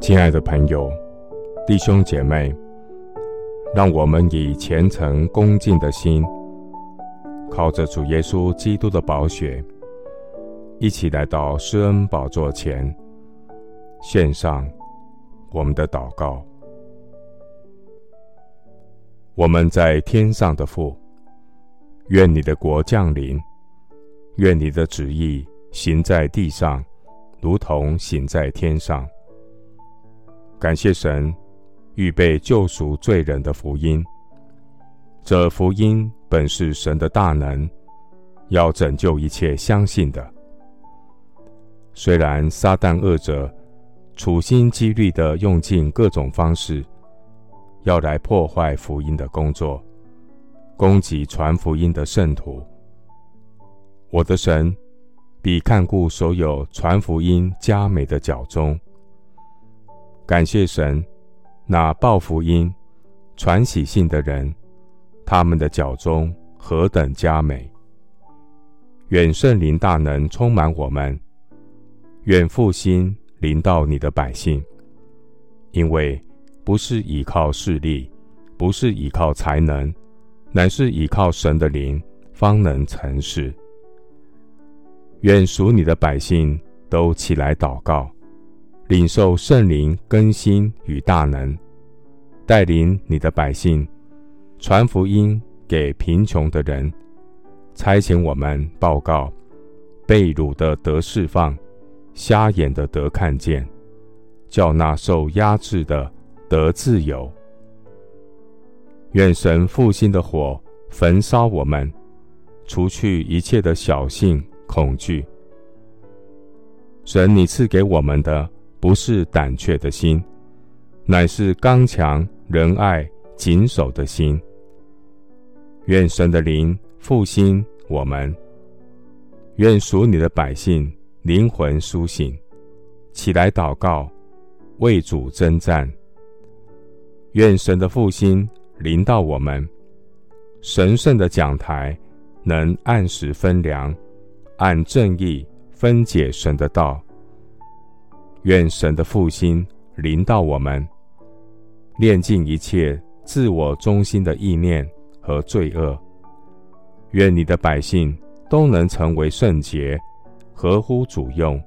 亲爱的朋友、弟兄姐妹，让我们以虔诚恭敬的心，靠着主耶稣基督的宝血，一起来到施恩宝座前，献上我们的祷告。我们在天上的父，愿你的国降临，愿你的旨意行在地上，如同行在天上。感谢神预备救赎罪人的福音，这福音本是神的大能，要拯救一切相信的。虽然撒旦恶者处心积虑地用尽各种方式，要来破坏福音的工作，攻击传福音的圣徒，我的神必看顾所有传福音佳美的脚踪。感谢神，那报福音、传喜信的人，他们的脚踪何等佳美！愿圣灵大能充满我们，愿复兴临到你的百姓，因为不是倚靠势力，不是倚靠才能，乃是倚靠神的灵，方能成事。愿属你的百姓都起来祷告。领受圣灵更新与大能，带领你的百姓传福音给贫穷的人，差遣我们报告被掳的得释放，瞎眼的得看见，叫那受压制的得自由。愿神复兴的火焚烧我们，除去一切的小性恐惧。神，你赐给我们的。不是胆怯的心，乃是刚强仁爱谨守的心。愿神的灵复兴我们，愿属你的百姓灵魂苏醒，起来祷告，为主征战。愿神的复兴临到我们，神圣的讲台能按时分粮，按正义分解神的道。愿神的复兴临到我们，炼尽一切自我中心的意念和罪恶。愿你的百姓都能成为圣洁，合乎主用，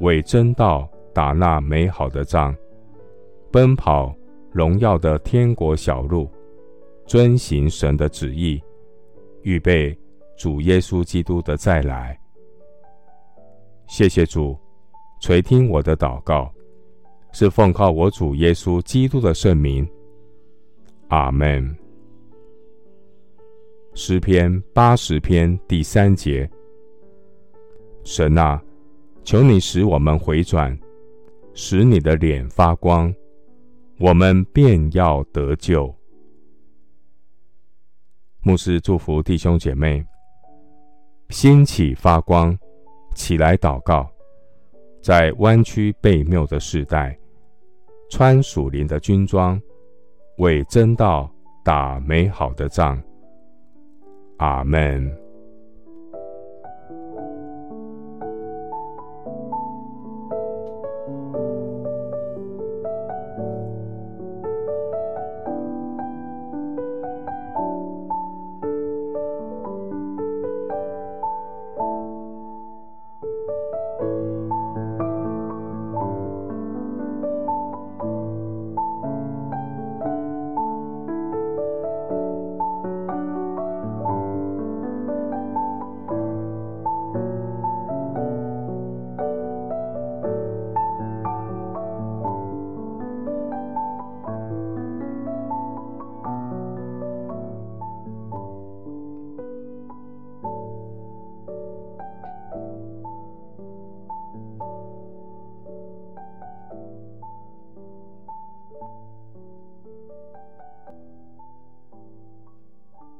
为真道打那美好的仗，奔跑荣耀的天国小路，遵行神的旨意，预备主耶稣基督的再来。谢谢主。垂听我的祷告，是奉靠我主耶稣基督的圣名。阿门。诗篇八十篇第三节：神啊，求你使我们回转，使你的脸发光，我们便要得救。牧师祝福弟兄姐妹，兴起发光，起来祷告。在弯曲背谬的时代，穿属灵的军装，为真道打美好的仗。阿门。